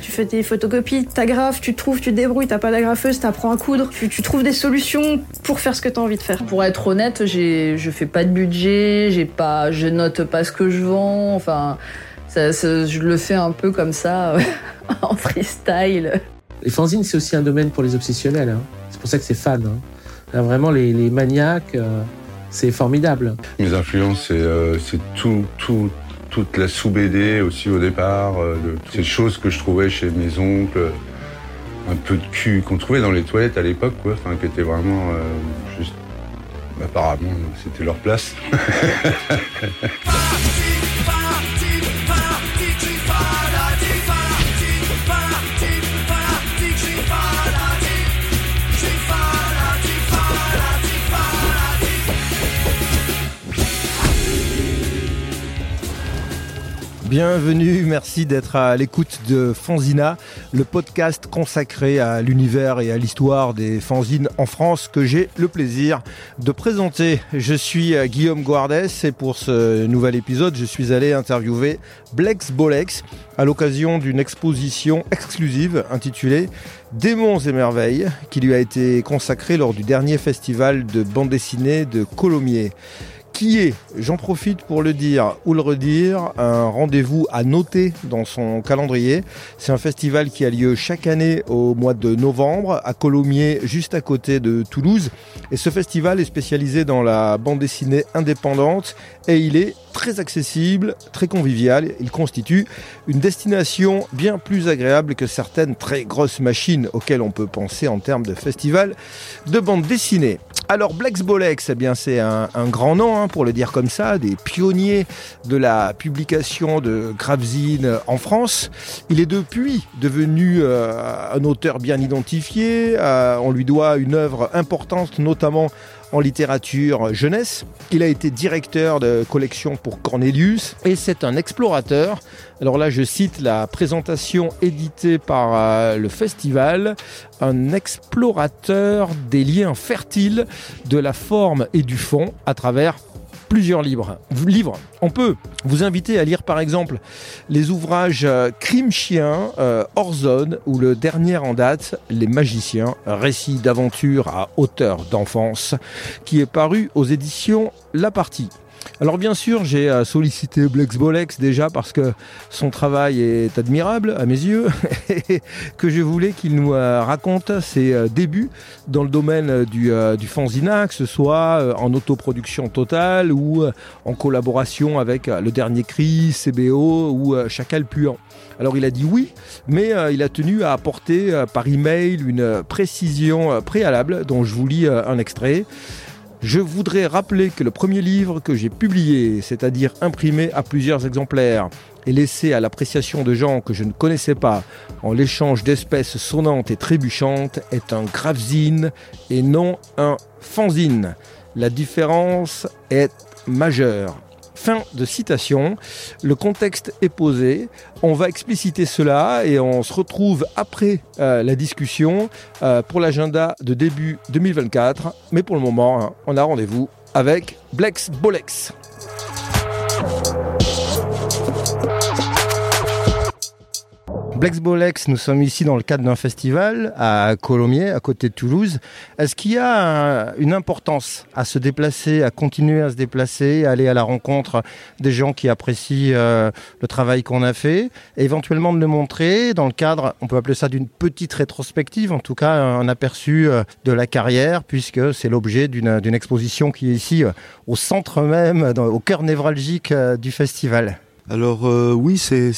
Tu fais tes photocopies, t'agrafes, tu trouves, tu te débrouilles, t'as pas d'agrafeuse, t'apprends à coudre, tu, tu trouves des solutions pour faire ce que t'as envie de faire. Pour être honnête, j'ai, je fais pas de budget, j'ai pas, je note pas ce que je vends, enfin, ça, ça- je le fais un peu comme ça, en freestyle. Les fanzines, c'est aussi un domaine pour les obsessionnels. hein. C'est pour ça que c'est fan. hein. Là, vraiment, les, les maniaques, euh, c'est formidable. Mes influences, c'est euh, c'est tout, tout, toute la sous-BD aussi au départ, euh, de- ces choses que je trouvais chez mes oncles, euh, un peu de cul qu'on trouvait dans les toilettes à l'époque, quoi, enfin, qui étaient vraiment euh, juste. Apparemment, c'était leur place. Bienvenue, merci d'être à l'écoute de Fanzina, le podcast consacré à l'univers et à l'histoire des fanzines en France que j'ai le plaisir de présenter. Je suis euh, Guillaume Guardès et pour ce nouvel épisode, je suis allé interviewer Blex Bolex à l'occasion d'une exposition exclusive intitulée Démons et merveilles qui lui a été consacrée lors du dernier festival de bande dessinée de Colomiers qui est, j'en profite pour le dire ou le redire, un rendez-vous à noter dans son calendrier. C'est un festival qui a lieu chaque année au mois de novembre à Colomiers, juste à côté de Toulouse. Et ce festival est spécialisé dans la bande dessinée indépendante et il est très accessible, très convivial. Il constitue une destination bien plus agréable que certaines très grosses machines auxquelles on peut penser en termes de festival de bande dessinée. Alors Blex Bolex, eh bien c'est un, grand nom hein, pour le dire comme ça, des pionniers de la publication de Gravzine en France. Il est depuis devenu euh, un auteur bien identifié. Euh, on lui doit une œuvre importante, notamment en littérature jeunesse. Il a été directeur de collection pour Cornelius et c'est un explorateur. Alors là, je cite la présentation éditée par euh, le festival, un explorateur des liens fertiles de la forme et du fond à travers plusieurs livres. livres. On peut vous inviter à lire par exemple les ouvrages euh, Crime Chien, euh, ou le dernier en date, Les Magiciens, récit d'aventure à hauteur d'enfance, qui est paru aux éditions La Partie. Alors bien sûr, j'ai euh, sollicité Blex Bolex déjà parce que son travail est admirable à mes yeux et que je voulais qu'il nous euh, raconte ses euh, débuts dans le domaine du, du fanzina, que ce soit en autoproduction totale ou en collaboration avec le dernier cri, CBO ou Chacal Puant. Alors il a dit oui, mais il a tenu à apporter par email une précision préalable dont je vous lis un extrait. Je voudrais rappeler que le premier livre que j'ai publié, c'est-à-dire imprimé à plusieurs exemplaires et laissé à l'appréciation de gens que je ne connaissais pas en l'échange d'espèces sonnantes et trébuchantes, est un gravzine et non un fanzine. La différence est majeure. Fin de citation. Le contexte est posé. On va expliciter cela et on se retrouve après euh, la discussion euh, pour l'agenda de début 2024. Mais pour le moment, hein, on a rendez-vous avec Blex Bolex. Blex Bolex, nous sommes ici dans le cadre d'un festival à Colomiers, à côté de Toulouse. Est-ce qu'il y a un- une importance à se déplacer, à continuer à se déplacer, à aller à la rencontre des gens qui apprécient euh, le travail qu'on a fait, et éventuellement de le montrer dans le cadre, on peut appeler ça d'une petite rétrospective, en tout cas un aperçu euh, de la carrière, puisque c'est l'objet d'une exposition qui est ici euh, au centre même, au cœur névralgique du festival. Alors euh, oui, c'est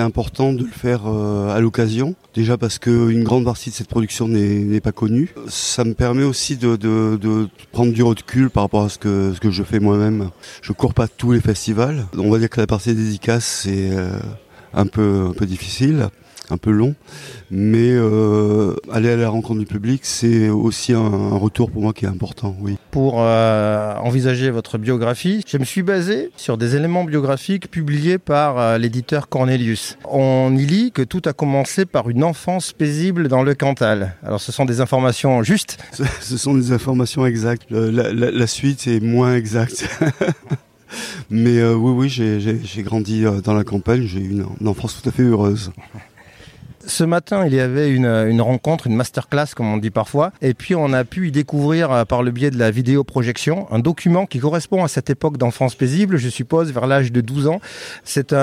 important de le faire euh, à l'occasion. Déjà parce que une grande partie de cette production n'est n'est pas connue. Ça me permet aussi de, de de prendre du recul par rapport à ce que ce que je fais moi-même. Je cours pas tous les festivals. On va dire que la partie dédicace c'est euh, un peu un peu difficile, un peu long, mais euh, aller à la rencontre du public, c'est aussi un, un retour pour moi qui est important. Oui. Pour euh, envisager votre biographie, je me suis basé sur des éléments biographiques publiés par euh, l'éditeur Cornelius. On y lit que tout a commencé par une enfance paisible dans le Cantal. Alors ce sont des informations justes. Ce- sont des informations exactes. La, la- la suite est moins exacte. Mais oui, oui, j'ai- grandi dans la campagne. J'ai eu une, une enfance tout à fait heureuse. Ce matin, il y avait une, une rencontre, une masterclass, comme on dit parfois, et puis on a pu y découvrir, euh, par le biais de la vidéoprojection, un document qui correspond à cette époque d'enfance paisible, je suppose, vers l'âge de 12 ans. C'est un,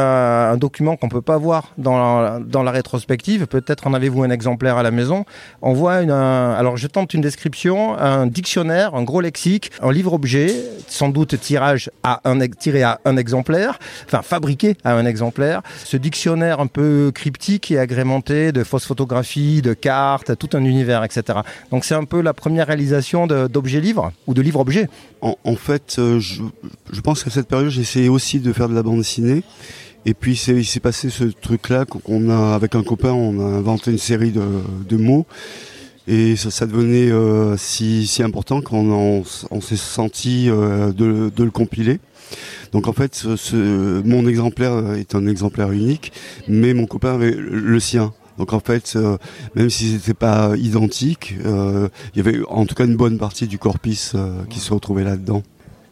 un document qu'on peut pas voir dans la, dans la rétrospective. Peut-être en avez-vous un exemplaire à la maison. On voit une, un- alors je tente une description, un dictionnaire, un gros lexique, un livre-objet, sans doute tirage à un, tiré à un exemplaire, enfin fabriqué à un exemplaire. Ce dictionnaire un peu cryptique est agrémenté de fausses photographies, de cartes, tout un univers, etc. Donc c'est un peu la première réalisation de- d'objets livres ou de livres-objets. En, en fait, euh, je, pense qu'à cette période, j'ai essayé aussi de faire de la bande dessinée. Et puis il s'est passé ce truc-là qu'on a avec un copain, on a inventé une série de, mots. Et ça, devenait euh, si, important qu'on s'est senti euh, de, le compiler. Donc en fait, mon exemplaire est un exemplaire unique, mais mon copain avait le sien. Donc en fait, euh, même s'ils n'étaient pas identiques, euh, il y avait en tout cas une bonne partie du corpus euh, qui se retrouvait là-dedans.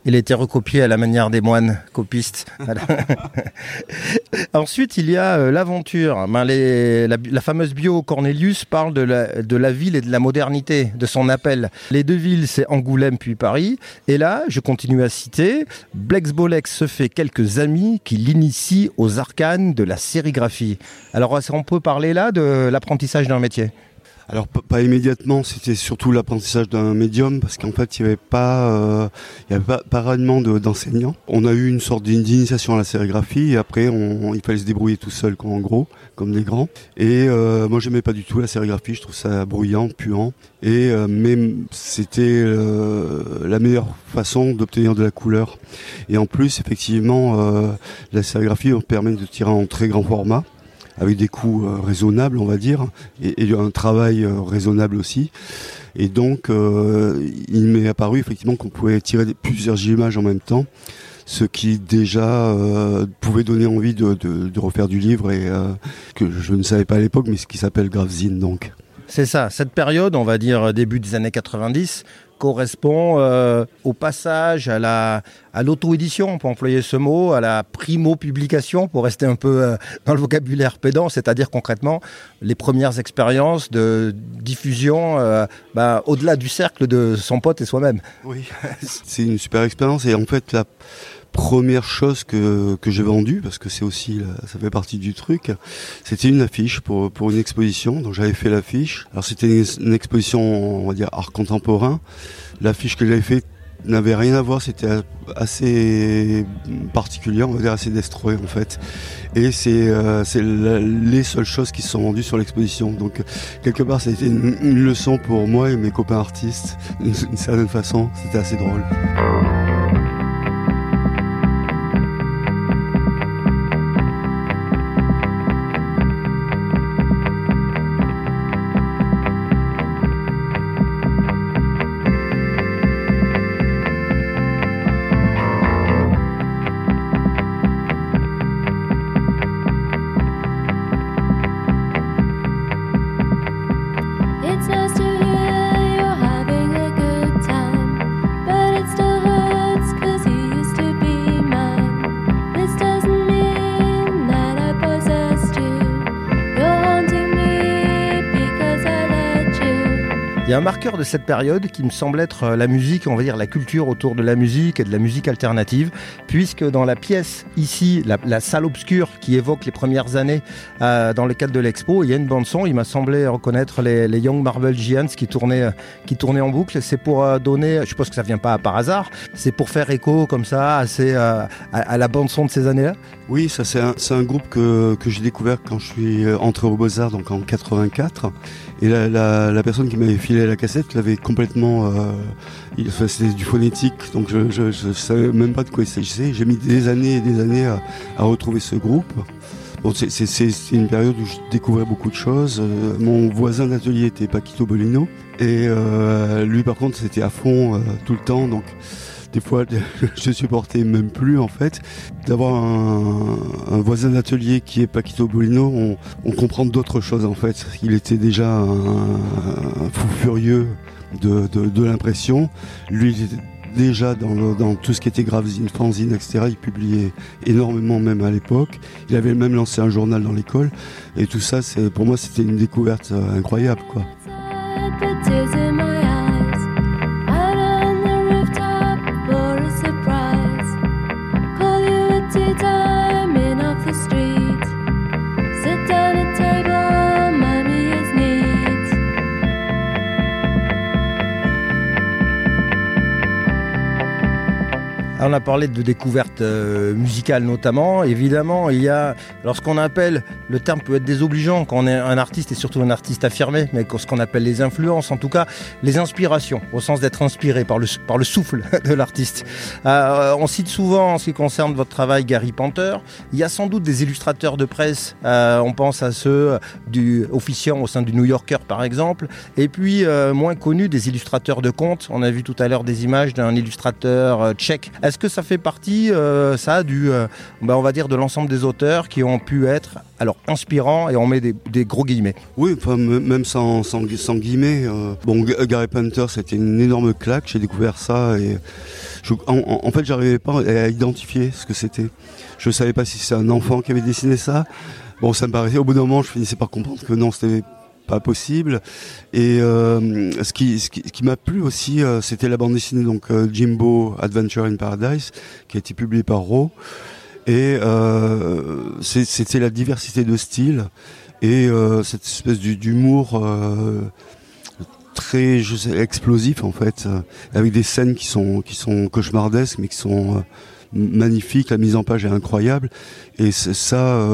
Il a été recopié à la manière des moines copistes. Ensuite, il y a euh, l'aventure. Ben, la, fameuse bio Cornelius parle de la, ville et de la modernité, de son appel. Les deux villes, c'est Angoulême puis Paris. Et là, je continue à citer, Blex Bolex se fait quelques amis qui l'initient aux arcanes de la sérigraphie. Alors, qu'on peut parler là de l'apprentissage d'un métier? Alors pas immédiatement, c'était surtout l'apprentissage d'un médium parce qu'en fait il n'y avait pas, euh, il y avait pas, pas réellement de- d'enseignants. On a eu une sorte d'initiation à la sérigraphie et après il fallait se débrouiller tout seul, en gros, comme des grands. Et euh, moi j'aimais pas du tout la sérigraphie, je trouve ça bruyant, puant. Et euh, mais c'était euh, la meilleure façon d'obtenir de la couleur. Et en plus effectivement euh, la sérigraphie permet de tirer en très grand format avec des coûts euh, raisonnables, on va dire, et, un travail euh, raisonnable aussi. Et donc, euh, il m'est apparu effectivement qu'on pouvait tirer plusieurs images en même temps, ce qui déjà pouvait donner envie de, refaire du livre et que je ne savais pas à l'époque, mais ce qui s'appelle Gravesine donc. C'est ça, cette période, on va dire début des années 90, correspond euh, au passage à la à l'auto-édition, on employer ce mot, à la primo-publication, pour rester un peu euh, dans le vocabulaire pédant, c'est-à-dire concrètement les premières expériences de diffusion euh, bah, au-delà du cercle de son pote et soi-même. Oui, c'est une super expérience et en fait la première chose que, que j'ai vendue, parce que c'est aussi, ça fait partie du truc, c'était une affiche pour, pour une exposition, donc j'avais fait l'affiche. Alors c'était une, exposition, on va dire, art contemporain. L'affiche que j'avais faite n'avait rien à voir, c'était assez particulier, on va dire assez destroy en fait. Et c'est euh, les seules choses qui se sont vendues sur l'exposition. Donc quelque part, ça a été une, leçon pour moi et mes copains artistes, d'une certaine façon. C'était assez drôle. De cette période qui me semble être euh, la musique, on va dire la culture autour de la musique et de la musique alternative, puisque dans la pièce ici, la, salle obscure qui évoque les premières années euh, dans le cadre de l'expo, il y a une bande son. Il m'a semblé reconnaître les, les Young Marble Giants qui tournaient, euh, qui tournaient en boucle. C'est pour donner, je suppose que ça vient pas par hasard, c'est pour faire écho comme ça à, la bande son de ces années-là? Oui, ça c'est un, un groupe que, que j'ai découvert quand je suis entré au Beaux-Arts, donc en 84. Et la, la personne qui m'avait filé la cassette l'avait complètement... Euh, c'était du phonétique, donc je, je, je savais même pas de quoi il s'agissait. J'ai mis des années et des années à, retrouver ce groupe. Bon, c'est une période où je découvrais beaucoup de choses. Euh, mon voisin d'atelier était Paquito Bolino. Et euh, lui, par contre, c'était à fond euh, tout le temps. Donc, des fois, je supportais même plus, en fait. D'avoir un, voisin d'atelier qui est Paquito Bolino, on, comprend d'autres choses, en fait. Il était déjà un, fou furieux de, de, l'impression. Lui, il était déjà dans, dans tout ce qui était gravesine, fanzine, etc. Il publiait énormément même à l'époque. Il avait même lancé un journal dans l'école. Et tout ça, pour moi, c'était une découverte euh, incroyable. Quoi. On a parlé de découverte euh, musicale notamment. Évidemment, il y a, lorsqu'on appelle, le terme peut être désobligeant quand on est un artiste et surtout un artiste affirmé, mais ce qu'on appelle les influences, en tout cas les inspirations, au sens d'être inspiré par le, souffle de l'artiste. Euh, on cite souvent, en ce qui concerne votre travail, Gary Panther. Il y a sans doute des illustrateurs de presse. euh, on pense à ceux du officiant au sein du New Yorker, par exemple. Et puis, moins connus, des illustrateurs de contes. On a vu tout à l'heure des images d'un illustrateur tchèque. Que ça fait partie, euh, ça, du, euh, bah, on va dire, de l'ensemble des auteurs qui ont pu être, alors, inspirants, et on met des, gros guillemets Oui, même sans, sans, gu- sans guillemets. euh, bon, G- Gary Panther, c'était une énorme claque. J'ai découvert ça et en- en fait, j'arrivais pas à identifier ce que c'était. Je savais pas si c'est un enfant qui avait dessiné ça. Bon, ça me paraissait. Au bout d'un moment, je finissais par comprendre que non, c'était pas possible. Et euh, ce qui, ce qui, m'a plu aussi, euh, c'était la bande dessinée donc euh, Jimbo Adventure in Paradise, qui a été publiée par Raw. Et c'était la diversité de styles et cette espèce d'humour très explosif en fait, avec des scènes qui sont qui sont cauchemardesques mais qui sont magnifiques. La mise en page est incroyable et ça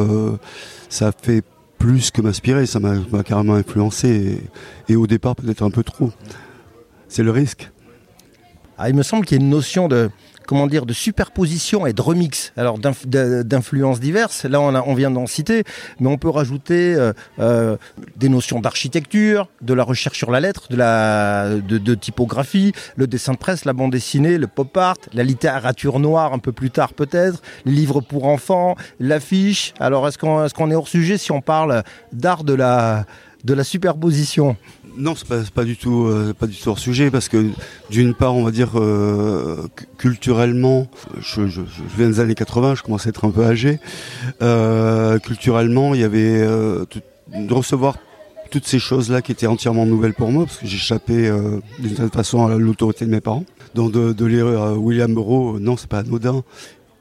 ça fait plus que m'inspirer, ça m'a carrément influencé et, et au départ peut-être un peu trop. C'est le risque. Ah, il me semble qu'il y a une notion de comment dire de superposition et de remix alors d'influences diverses. Là on, vient d'en citer mais on peut rajouter euh, euh, des notions d'architecture de la recherche sur la lettre de typographie le dessin de presse la bande dessinée le pop art la littérature noire un peu plus tard peut-être les livres pour enfants l'affiche. Alors est-ce qu'on est, hors sujet si on parle d'art de la superposition? Non, c'est pas, c'est pas du tout, euh, pas du tout hors sujet parce que d'une part, on va dire euh, cu- culturellement, je, viens des années 80, je commence à être un peu âgé. Euh, culturellement, il y avait de recevoir toutes ces choses-là qui étaient entièrement nouvelles pour moi parce que j'échappais d'une certaine façon à l'autorité de mes parents. Donc de, lire William Burroughs, non, c'est pas anodin.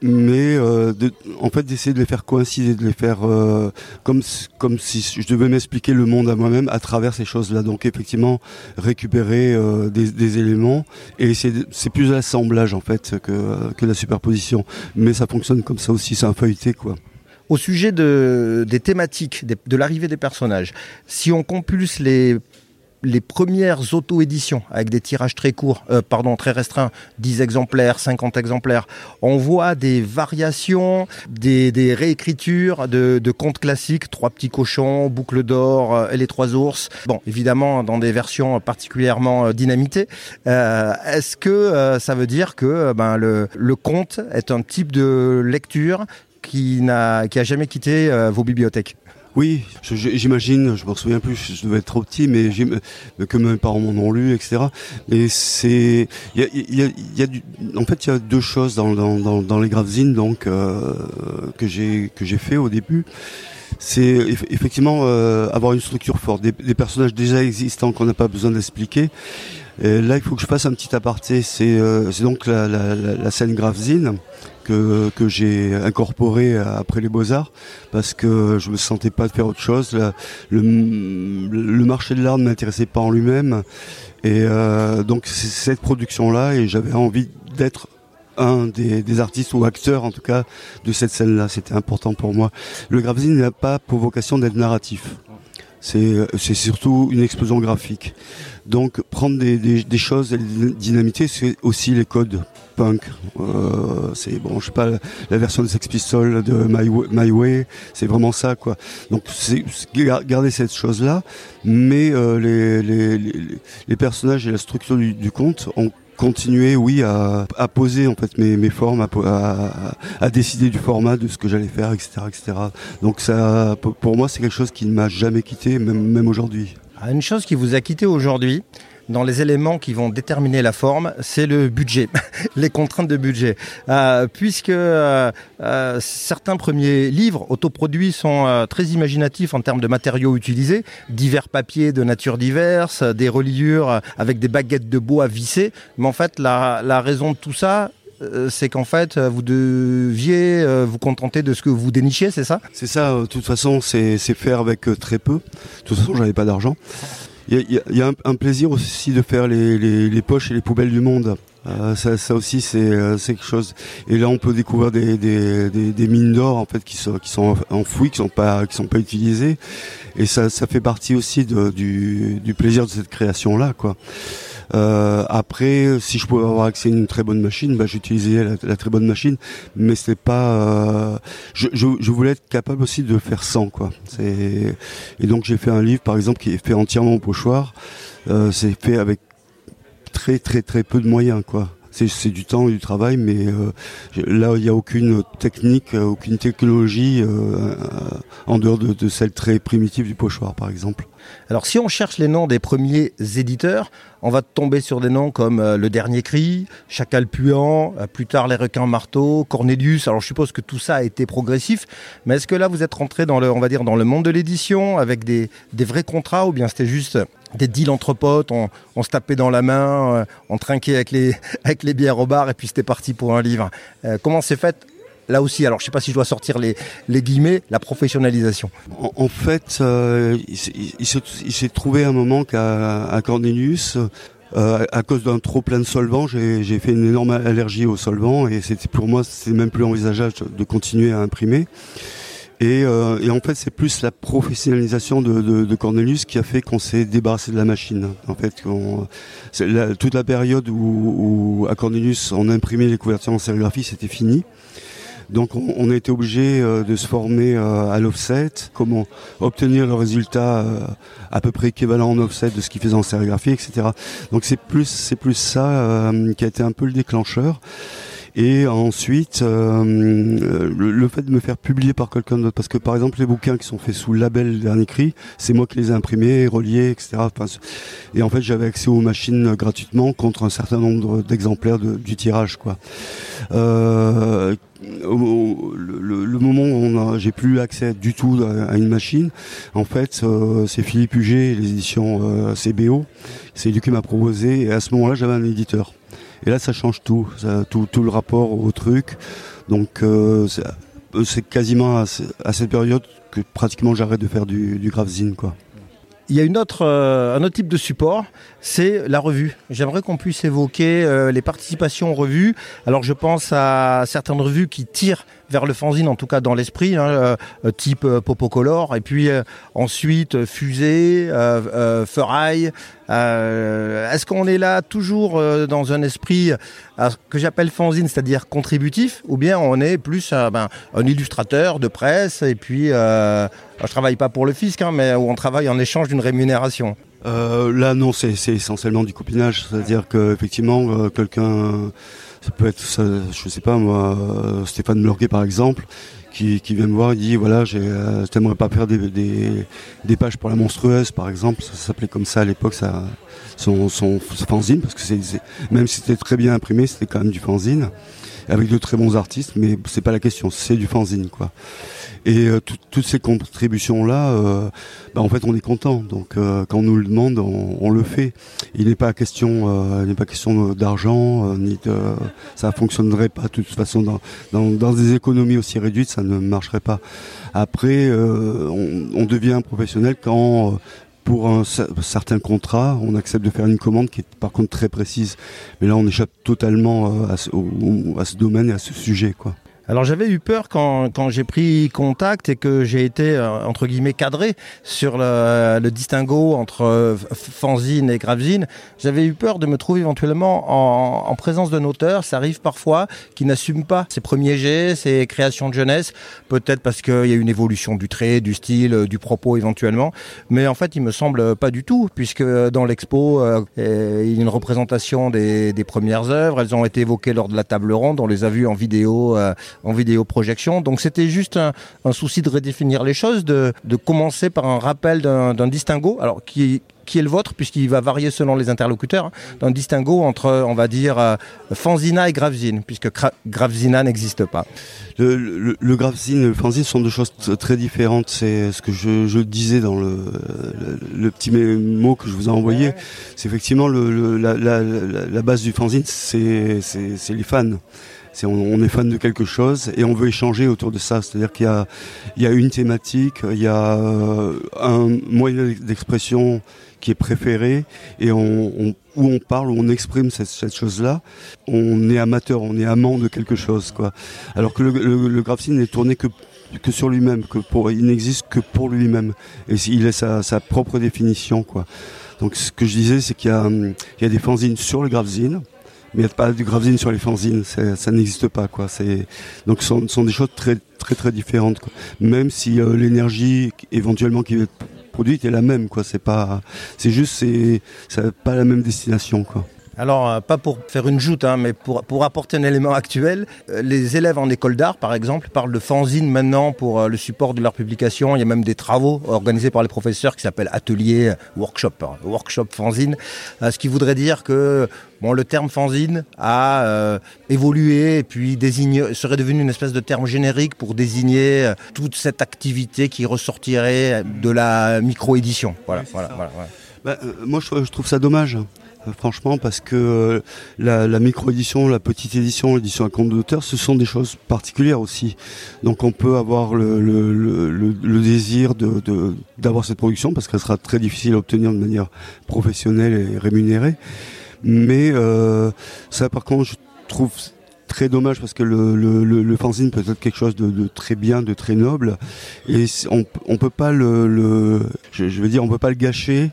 Mais euh, en fait, d'essayer de les faire coïncider, de les faire euh, comme comme si je devais m'expliquer le monde à moi-même à travers ces choses-là. Donc effectivement, récupérer euh, des, des éléments et C'est plus l'assemblage en fait que que la superposition. Mais ça fonctionne comme ça aussi. C'est un feuilleté quoi. Au sujet de, des thématiques, de l'arrivée des personnages, si on compulse les, les premières auto-éditions avec des tirages très courts, euh, pardon, très restreints, 10 exemplaires, 50 exemplaires, on voit des variations, des, des réécritures de, de contes classiques, Trois petits cochons, Boucle d'or euh, et les trois ours. Bon, évidemment, dans des versions particulièrement euh, dynamitées. Euh, Est-ce que euh, ça veut dire que euh, ben, le, le conte est un type de lecture qui n'a qui a jamais quitté vos bibliothèques? Oui, j'imagine, je m'en souviens plus, je devais être trop petit, mais j'im- que mes parents m'en ont lu, etc. Mais c'est, il y a, y a- y a du- en fait, il y a deux choses dans, dans, dans, les gravesines, donc euh, que j'ai que j'ai fait au début. C'est eff- effectivement euh, avoir une structure forte, des, personnages déjà existants qu'on n'a pas besoin d'expliquer. Et là, il faut que je fasse un petit aparté. C'est euh, donc la, la, la, la scène gravesine que, j'ai incorporée après les Beaux-Arts parce que je me sentais pas de faire autre chose. Le, marché de l'art ne m'intéressait pas en lui-même. Et euh, donc c'est cette production-là et j'avais envie d'être un des, artistes ou acteurs en tout cas de cette scène-là. C'était important pour moi. Le gravesine n'a pas pour vocation d'être narratif. C'est c'est surtout une explosion graphique. Donc prendre des, des, des choses et dynamiter, c'est aussi les codes punk. Euh, c'est bon, je sais pas, la version de Sex Pistols de My Way, c'est vraiment ça quoi. Donc c'est c'est gar- garder cette chose là, mais euh, les, les, les, les personnages et la structure du, du conte ont continué, oui, à, poser en fait mes, mes formes, à, décider du format, de ce que j'allais faire, etc., etc. Donc ça, pour moi, c'est quelque chose qui ne m'a jamais quitté, même, même aujourd'hui. Ah, Une chose qui vous a quitté aujourd'hui, dans les éléments qui vont déterminer la forme, c'est le budget, les contraintes de budget. Euh, puisque euh, euh, certains premiers livres autoproduits sont très imaginatifs en termes de matériaux utilisés, divers papiers de nature diverse, des reliures avec des baguettes de bois vissées. Mais en fait, la, la raison de tout ça, c'est qu'en fait, vous deviez vous contenter de ce que vous dénichiez, c'est ça? C'est ça, de toute façon, c'est faire avec très peu. De toute façon, j'avais pas d'argent. Il y a, y a- un, un plaisir aussi de faire les, les, les poches et les poubelles du monde. Euh, ça, ça aussi, c'est euh, c'est quelque chose. Et là, on peut découvrir des, des, des, des mines d'or en fait qui sont qui sont enfouies, qui sont pas qui sont pas utilisées. Et ça, ça fait partie aussi de, du, du plaisir de cette création là, quoi. Euh, après, si je pouvais avoir accès à une très bonne machine, bah, j'utilisais la, très bonne machine, mais c'est pas. euh, je, je, je voulais être capable aussi de faire sans, quoi. C'est et donc j'ai fait un livre, par exemple, qui est fait entièrement au pochoir. Euh, c'est fait avec très très très peu de moyens, quoi. C'est, du temps et du travail, mais euh, là il n'y a aucune technique, euh, aucune technologie euh, en dehors de, celle très primitive du pochoir, par exemple. Alors si on cherche les noms des premiers éditeurs, on va tomber sur des noms comme Le Dernier Cri, Chacal Puant, euh, plus tard Les Requins Marteaux, Cornelius. Alors je suppose que tout ça a été progressif, mais est-ce que là vous êtes rentré dans le, on va dire, dans le monde de l'édition avec des vrais contrats ou bien c'était juste des deals entre potes, on, se tapait dans la main, euh, on trinquait avec les, avec les bières au bar et puis c'était parti pour un livre. Euh, comment c'est fait Là aussi, alors je sais pas si je dois sortir les, les guillemets, la professionnalisation. En, fait, euh, il, s'est- trouvé un moment qu'à Cornelius, à cause d'un trop plein de solvants, j'ai fait une énorme allergie aux solvants et pour moi, c'est même plus envisageable de continuer à imprimer. Et, euh, et en fait, c'est plus la professionnalisation de, de, de Cornelius qui a fait qu'on s'est débarrassé de la machine. En fait, la- toute la période où, où à Cornelius on imprimait les couvertures en sérigraphie, c'était fini. Donc on, on a été obligé euh, de se former euh, à l'offset, comment obtenir le résultat euh, à peu près équivalent en offset de ce qu'il faisait en sérigraphie, etc. Donc c'est plus c'est plus ça euh, qui a été un peu le déclencheur. Et ensuite, euh, le, le fait de me faire publier par quelqu'un d'autre, parce que par exemple les bouquins qui sont faits sous le label Dernier Cri, c'est moi qui les ai imprimés, reliés, etc. Et en fait, j'avais accès aux machines euh, gratuitement contre un certain nombre d'exemplaires de- du tirage, quoi. Euh, le, le- le moment où j'ai plus accès du tout à, à une machine, en fait, euh, c'est Philippe Huget, les éditions euh, CBO, c'est lui qui m'a proposé, et à ce moment-là, j'avais un éditeur. Et là, ça change tout, tout, le rapport au truc. Donc, euh, c'est quasiment à cette période que pratiquement j'arrête de faire du, du graph-zine, quoi. Il y a une autre, euh, un autre type de support, c'est la revue. J'aimerais qu'on puisse évoquer euh, les participations aux revues. Alors je pense à certaines revues qui tirent vers le fanzine, en tout cas dans l'esprit, hein, euh, type euh, Popocolor, et puis euh, ensuite Fusée. Euh, Est-ce qu'on est là toujours dans un esprit que j'appelle fanzine, c'est-à-dire contributif, ou bien on est plus ben, un illustrateur de presse, et puis je travaille pas pour le fisc, hein, mais où on travaille en échange d'une rémunération? Là, non, c'est essentiellement du copinage. C'est-à-dire que effectivement, quelqu'un, ça peut être, ça, je sais pas moi, euh, Stéphane Lorguet par exemple, qui, qui vient me voir et dit voilà, j'ai, euh, t'aimerais pas faire des, des, des pages pour la monstrueuse par exemple, ça s'appelait comme ça à l'époque, ça, son, son, fanzine, parce que même si c'était très bien imprimé, c'était quand même du fanzine avec de très bons artistes, mais c'est pas la question, c'est du fanzine quoi. Et euh, tout- toutes ces contributions là, euh, bah, en fait on est content. Donc euh, quand on nous le demande, on, on le fait. Il n'est pas question, euh, il n'est pas question d'argent euh, ni de, ça fonctionnerait pas de toute façon dans, dans, dans des économies aussi réduites, ça ne marcherait pas. Après, euh, on, on devient professionnel quand pour un cer- certain contrat, on accepte de faire une commande qui est par contre très précise. Mais là, on échappe totalement à, ce, au- à ce domaine et à ce sujet, quoi. Alors j'avais eu peur quand, quand j'ai pris contact et que j'ai été euh, entre guillemets cadré sur le, le distinguo entre euh, fanzine et gravzine. J'avais eu peur de me trouver éventuellement en, en présence d'un auteur. Ça arrive parfois qui n'assume pas ses premiers jets, ses créations de jeunesse, peut-être parce qu'il y a une évolution du trait, du style, euh, du propos éventuellement. Mais en fait, il me semble pas du tout, puisque dans l'expo, euh, il y a une représentation des, des premières œuvres. Elles ont été évoquées lors de la table ronde. On les a vues en vidéo. En vidéoprojection. Donc c'était juste un, un souci de redéfinir les choses, de, de commencer par un rappel d'un distinguo, alors qui qui est le vôtre, puisqu'il va varier selon les interlocuteurs, hein, d'un distinguo entre, on va dire, euh, fanzina et gravzine, puisque gravzina n'existe pas. Le, le, le gravzine et le fanzine sont deux choses très différentes. C'est ce que je, je disais dans le, le, petit mot que je vous ai envoyé. C'est effectivement la, la, la, la base du fanzine, c'est les fans. On, est fan de quelque chose et on veut échanger autour de ça. C'est-à-dire qu'il y a, il y a une thématique, il y a euh, un moyen d'expression qui est préféré et où on parle, où on exprime cette, chose-là. On est amateur, on est amant de quelque chose, quoi. Alors que le, le, le n'est tourné que sur lui-même, il n'existe que pour lui-même, et il a sa, propre définition, quoi. Donc ce que je disais, c'est qu'il y a, des fanzines sur le gravzine, mais il n'y a pas du gravzine sur les fanzines, ça n'existe pas, quoi. C'est donc ce sont, des choses très très très différentes. Même si euh, l'énergie éventuellement qui va être produite est la même, quoi. C'est pas, c'est juste, c'est, pas la même destination, quoi. Alors, euh, pas pour faire une joute, hein, mais pour, pour apporter un élément actuel, euh, les élèves en école d'art, par exemple, parlent de fanzine maintenant pour euh, le support de leur publication. Il y a même des travaux organisés par les professeurs qui s'appellent atelier, workshop, hein, workshop fanzine, ce qui voudrait dire que bon, le terme fanzine a euh, évolué et puis désigne, serait devenu une espèce de terme générique pour désigner toute cette activité qui ressortirait de la micro-édition. Voilà, voilà, voilà, voilà. Bah, euh, moi, je, je trouve ça dommage. Euh, Franchement, parce que euh, la, micro-édition, la petite édition, l'édition à compte d'auteur, ce sont des choses particulières aussi. Donc on peut avoir le, désir d'avoir cette production, parce qu'elle sera très difficile à obtenir de manière professionnelle et rémunérée. Mais euh, ça, par contre, je trouve très dommage parce que le, le, le, le fanzine peut être quelque chose de, de très bien, de très noble, et on on peut pas le, le je, je veux dire on peut pas le gâcher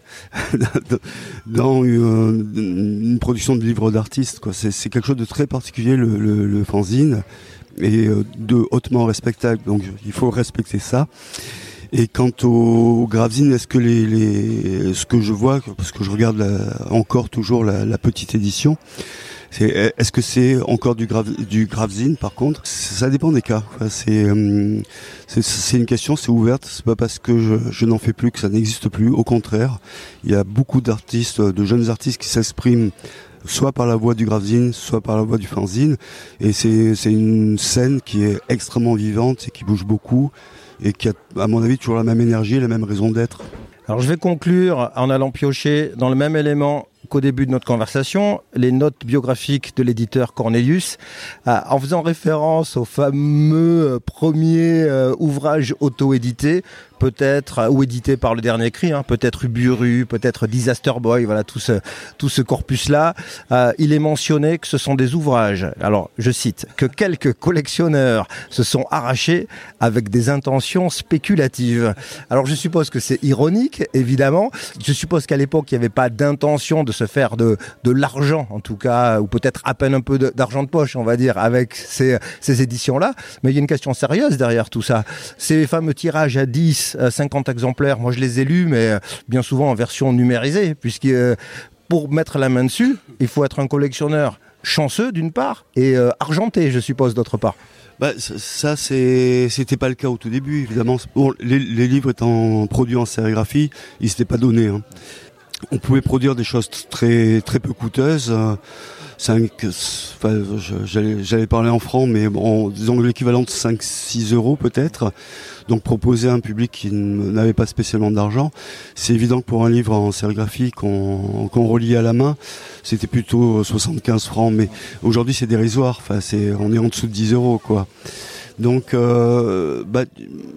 dans une, une production de livres d'artistes. C'est quelque chose de très particulier le, fanzine et euh, de hautement respectable. Donc il faut respecter ça. Et quant au, au est-ce que les, les, ce que je vois, parce que je regarde la- encore toujours la, la petite édition, c'est est-ce que c'est encore du, grave, du gravzine par contre? Ça dépend des cas. C'est euh, c'est- c'est une question, c'est ouverte. C'est pas parce que je, je n'en fais plus que ça n'existe plus. Au contraire, il y a beaucoup d'artistes, de jeunes artistes qui s'expriment soit par la voix du gravzine, soit par la voix du fanzine. Et c'est c'est une scène qui est extrêmement vivante et qui bouge beaucoup et qui a, à mon avis, toujours la même énergie, la même raison d'être. Alors je vais conclure en allant piocher dans le même élément qu'au début de notre conversation, les notes biographiques de l'éditeur Cornelius, euh, en faisant référence au fameux euh, premier euh, ouvrage auto-édité, peut-être ou édité par le dernier cri, hein, peut-être Uburu, peut-être Disaster Boy, voilà tout ce tout ce corpus-là. Il est mentionné que ce sont des ouvrages. Alors je cite que quelques collectionneurs se sont arrachés avec des intentions spéculatives. Alors je suppose que c'est ironique, évidemment. Je suppose qu'à l'époque, il n'y avait pas d'intention de se faire de, de l'argent, en tout cas, ou peut-être à peine un peu d'argent de poche, on va dire, avec ces, ces éditions-là. Mais il y a une question sérieuse derrière tout ça. Ces fameux tirages à 10, euh, 50 exemplaires, moi je les ai lus, mais euh, bien souvent en version numérisée, puisque euh, pour mettre la main dessus, il faut être un collectionneur chanceux d'une part et euh, argenté, je suppose, d'autre part. Bah, ça- c'était pas le cas au tout début, évidemment. Bon, les, les livres étant produits en sérigraphie, ils s'étaient pas donnés. hein. On pouvait produire des choses très très peu coûteuses. euh, enfin, j'allais, parler en francs, mais bon, disons l'équivalent de 5-6 euros peut-être. Donc proposer à un public qui n'avait pas spécialement d'argent, c'est évident que pour un livre en sérigraphie qu'on, qu'on relie à la main, c'était plutôt 75 francs. Mais aujourd'hui, c'est dérisoire. Enfin, on est en dessous de 10 euros, quoi. Donc, euh, bah,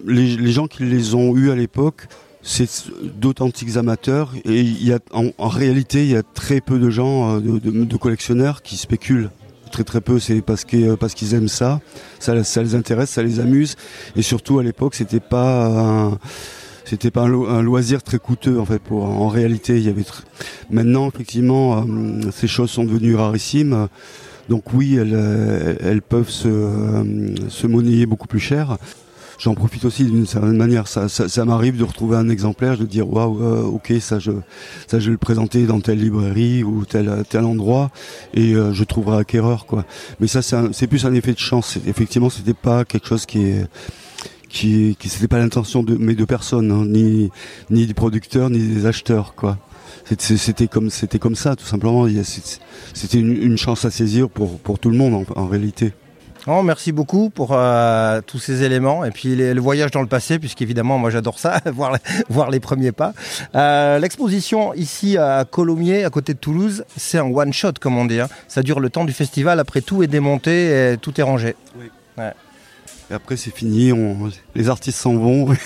les gens qui les ont eus à l'époque, c'est d'authentiques amateurs. Et il y a, en, réalité, il y a très peu de gens, euh, de, collectionneurs, qui spéculent. Très très peu, c'est parce que parce qu'ils aiment ça, ça, les intéresse, ça les amuse, et surtout à l'époque, c'était pas c'était pas un, lo- un loisir très coûteux en fait. Pour en réalité, il y avait maintenant effectivement, euh, ces choses sont devenues rarissimes. Donc oui, elles, euh, elles peuvent se, euh, se monnayer beaucoup plus cher. J'en profite aussi d'une certaine manière. Ça, ça, ça m'arrive de retrouver un exemplaire, de dire waouh, euh, ok, ça je, ça je vais le présenter dans telle librairie ou tel tel endroit et euh, je trouverai acquéreur quoi. Mais ça, c'est plus un effet de chance. Effectivement, c'était pas quelque chose qui est qui, qui c'était pas l'intention de mes deux personnes, hein, ni ni du producteur ni des acheteurs quoi. C'était- comme c'était comme ça tout simplement. C'était une, une chance à saisir pour pour tout le monde en réalité. Oh, merci beaucoup pour euh, tous ces éléments et puis les- le voyage dans le passé, puisqu'évidemment, moi j'adore ça, voir, les- voir les premiers pas. Euh, L'exposition ici à Colomiers, à côté de Toulouse, c'est un one-shot, comme on dit. hein. Ça dure le temps du festival, après tout est démonté et tout est rangé. Et après c'est fini, on, les artistes s'en vont.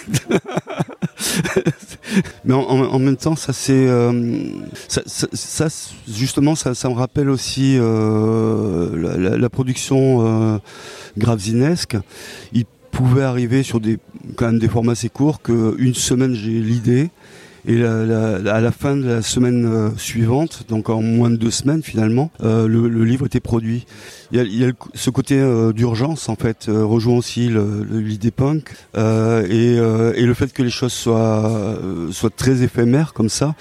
Mais en, même temps, ça c'est euh, ça, justement ça, me rappelle aussi euh, la, production euh. Il pouvait arriver sur des quand même des formats assez courts que une semaine j'ai l'idée et à la fin de la semaine euh, suivante, donc en moins de deux semaines finalement, euh, le, livre était produit. Il y a, ce côté euh, d'urgence en fait euh, rejoint aussi l'idée punk et, le fait que les choses soient soient très éphémères comme ça.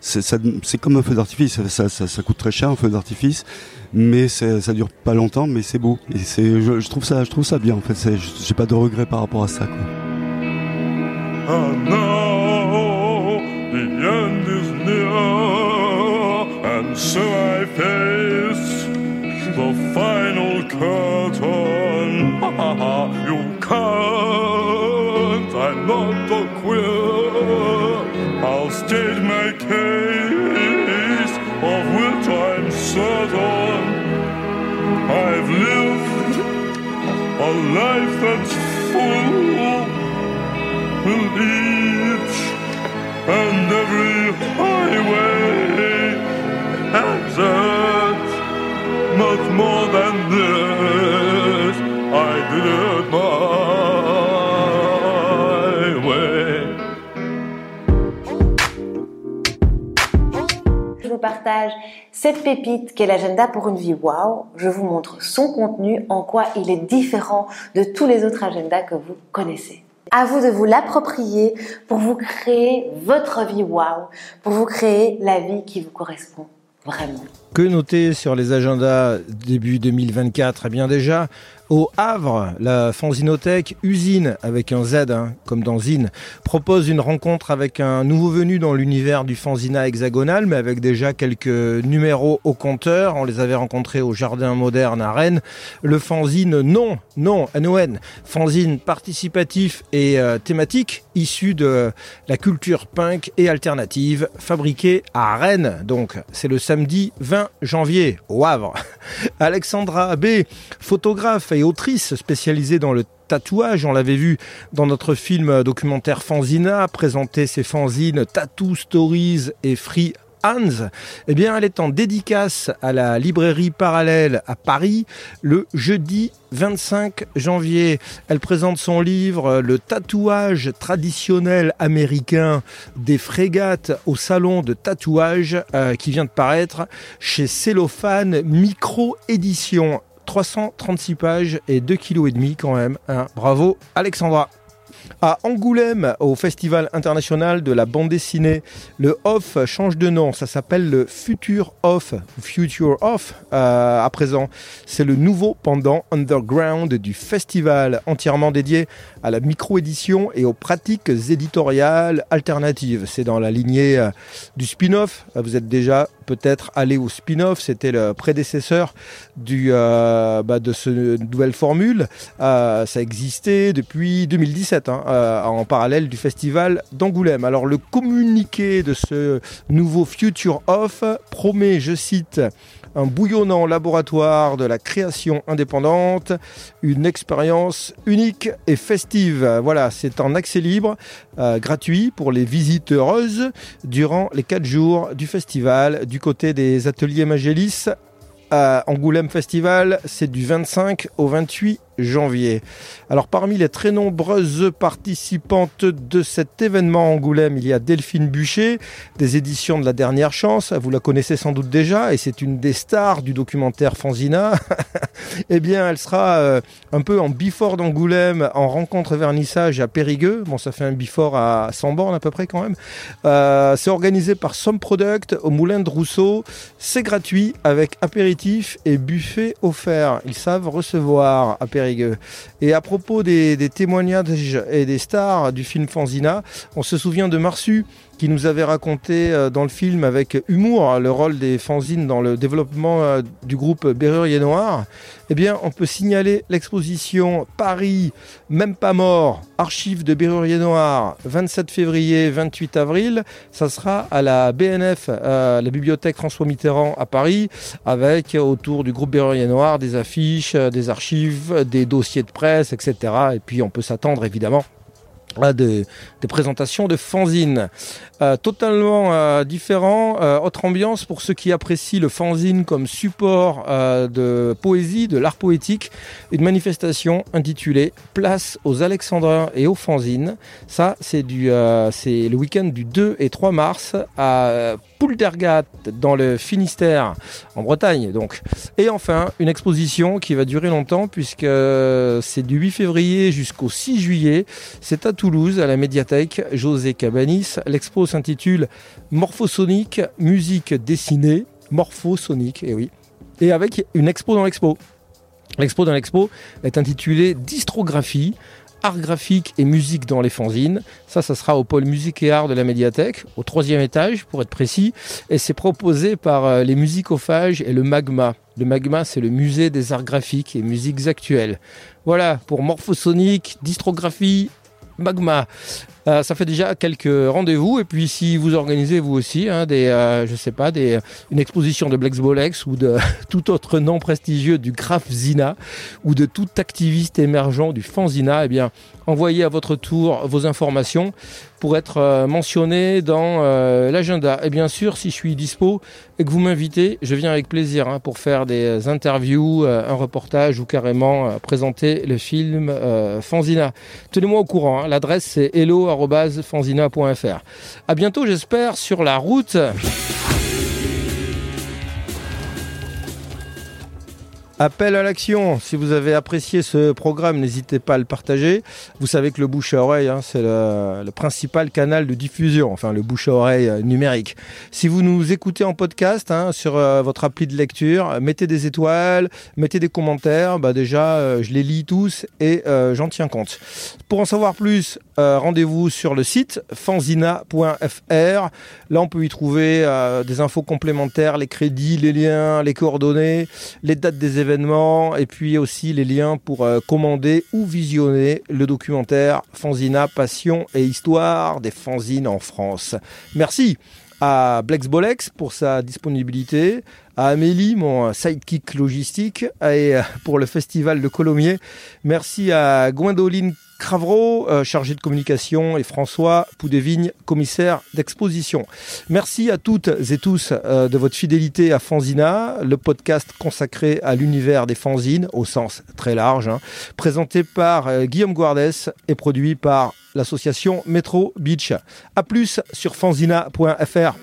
C'est comme un feu d'artifice, ça, coûte très cher un feu d'artifice, mais ça dure pas longtemps, mais c'est beau. Et je, trouve ça, je trouve ça bien en fait. J'ai pas de regrets par rapport à ça. Now the end is near, and so I face the final curtain. you can't, I'm not a queer. I'll state my case, of which I'm certain. I've lived a life that's full each and every highway exert much more than this. I did it. Je vous partage cette pépite qu'est l'agenda pour une vie wow. Je vous montre son contenu, en quoi il est différent de tous les autres agendas que vous connaissez. À vous de vous l'approprier pour vous créer votre vie wow, pour vous créer la vie qui vous correspond vraiment. Que noter sur les agendas début 2024 Eh bien déjà, au Havre, la Fanzinothèque Usine, avec un Z, hein, comme dans Zine, propose une rencontre avec un nouveau venu dans l'univers du fanzina hexagonal, mais avec déjà quelques numéros au compteur. On les avait rencontrés au Jardin Moderne à Rennes. Le fanzine non, non, NON, fanzine participatif et euh, thématique, issu de la culture punk et alternative, fabriqué à Rennes. Donc, c'est le samedi 20 janvier au Havre. Alexandra B, photographe autrice spécialisée dans le tatouage. On l'avait vu dans notre film documentaire Fanzina, présenter ses fanzines Tattoo Stories et Free Hands. Eh bien, elle est en dédicace à la librairie parallèle à Paris le jeudi 25 janvier. Elle présente son livre Le tatouage traditionnel américain des frégates au salon de tatouage euh, qui vient de paraître chez Cellophane Micro Édition. 336 pages et 2 kg quand même. hein. Bravo Alexandra. À Angoulême, au Festival international de la bande dessinée, le Off change de nom. Ça s'appelle le Future Off. Future Off, euh, à présent. C'est le nouveau pendant underground du festival, entièrement dédié à la micro-édition et aux pratiques éditoriales alternatives. C'est dans la lignée euh, du spin-off. Vous êtes déjà peut-être allé au spin-off. C'était le prédécesseur du, euh, bah, de cette nouvelle formule. Euh, ça existait depuis 2017, hein, euh, en parallèle du festival d'Angoulême. Alors le communiqué de ce nouveau Future Off promet, je cite, un bouillonnant laboratoire de la création indépendante, une expérience unique et festive. Voilà, c'est en accès libre, euh, gratuit pour les visiteuses durant les quatre jours du festival du côté des ateliers Magélis à Angoulême Festival. C'est du 25 au 28 janvier. Alors parmi les très nombreuses participantes de cet événement Angoulême, il y a Delphine Bûcher, des éditions de la dernière chance, vous la connaissez sans doute déjà, et c'est une des stars du documentaire Fanzina. eh bien, elle sera euh, un peu en before d'Angoulême, en rencontre vernissage à Périgueux. Bon, ça fait un before à 100 bornes à peu près quand même. Euh, c'est organisé par Some Product au Moulin de Rousseau. C'est gratuit avec apéritif et buffet offert. Ils savent recevoir à Et à propos des, des témoignages et des stars du film Fanzina, on se souvient de Marsu qui nous avait raconté euh, dans le film avec humour hein, le rôle des fanzines dans le développement euh, du groupe Berrurier Noir, eh bien, on peut signaler l'exposition Paris, même pas mort, archives de Berrurier Noir, 27 février, 28 avril. Ça sera à la BNF, euh, la bibliothèque François Mitterrand à Paris, avec autour du groupe Berrurier Noir des affiches, des archives, des dossiers de presse, etc. Et puis, on peut s'attendre évidemment des, des présentations de fanzines. Euh, totalement euh, différent, euh, autre ambiance pour ceux qui apprécient le fanzine comme support euh, de poésie, de l'art poétique, une manifestation intitulée Place aux Alexandrins et aux fanzines. Ça, c'est du, euh, c'est le week-end du 2 et 3 mars à Pouldergat dans le Finistère, en Bretagne donc. Et enfin, une exposition qui va durer longtemps puisque c'est du 8 février jusqu'au 6 juillet. C'est à Toulouse, à la médiathèque José Cabanis. L'expo s'intitule Morphosonique, musique dessinée. Morphosonique, et oui. Et avec une expo dans l'expo. L'expo dans l'expo est intitulée Distrographie, art graphique et musique dans les fanzines. Ça, ça sera au pôle musique et art de la médiathèque, au troisième étage pour être précis. Et c'est proposé par euh, les musicophages et le Magma. Le Magma, c'est le musée des arts graphiques et musiques actuelles. Voilà, pour Morphosonique, Distrographie, Magma. Euh, ça fait déjà quelques rendez-vous et puis si vous organisez vous aussi hein, des, euh, je sais pas, des, une exposition de Blex Bolex ou de tout autre nom prestigieux du Grafzina ou de tout activiste émergent du Fanzina, eh bien envoyez à votre tour vos informations pour être euh, mentionné dans l'agenda. Et bien sûr, si je suis dispo et que vous m'invitez, je viens avec plaisir hein, pour faire des interviews, un reportage ou carrément présenter le film Fanzina. Tenez-moi au courant. hein. L'adresse c'est hello@fanzina.fr. À bientôt, j'espère, sur la route. Appel à l'action. Si vous avez apprécié ce programme, n'hésitez pas à le partager. Vous savez que le bouche à oreille, hein, c'est le, le principal canal de diffusion, enfin le bouche à oreille euh, numérique. Si vous nous écoutez en podcast hein, sur euh, votre appli de lecture, euh, mettez des étoiles, mettez des commentaires. Bah déjà, je les lis tous et j'en tiens compte. Pour en savoir plus, rendez-vous sur le site fanzina.fr. Là, on peut y trouver des infos complémentaires, les crédits, les liens, les coordonnées, les dates des événements et puis aussi les liens pour euh, commander ou visionner le documentaire Fanzina, Passion et Histoire des fanzines en France. Merci à Blex Bolex pour sa disponibilité, à Amélie, mon sidekick logistique, et euh, pour le festival de Colomiers. Merci à Gwendoline Cravreau, euh, chargé de communication, et François Poudevigne, commissaire d'exposition. Merci à toutes et tous euh, de votre fidélité à Fanzina, le podcast consacré à l'univers des fanzines, au sens très large, hein, présenté par euh, Guillaume Guardès et produit par l'association Metro Beach. A plus sur fanzina.fr.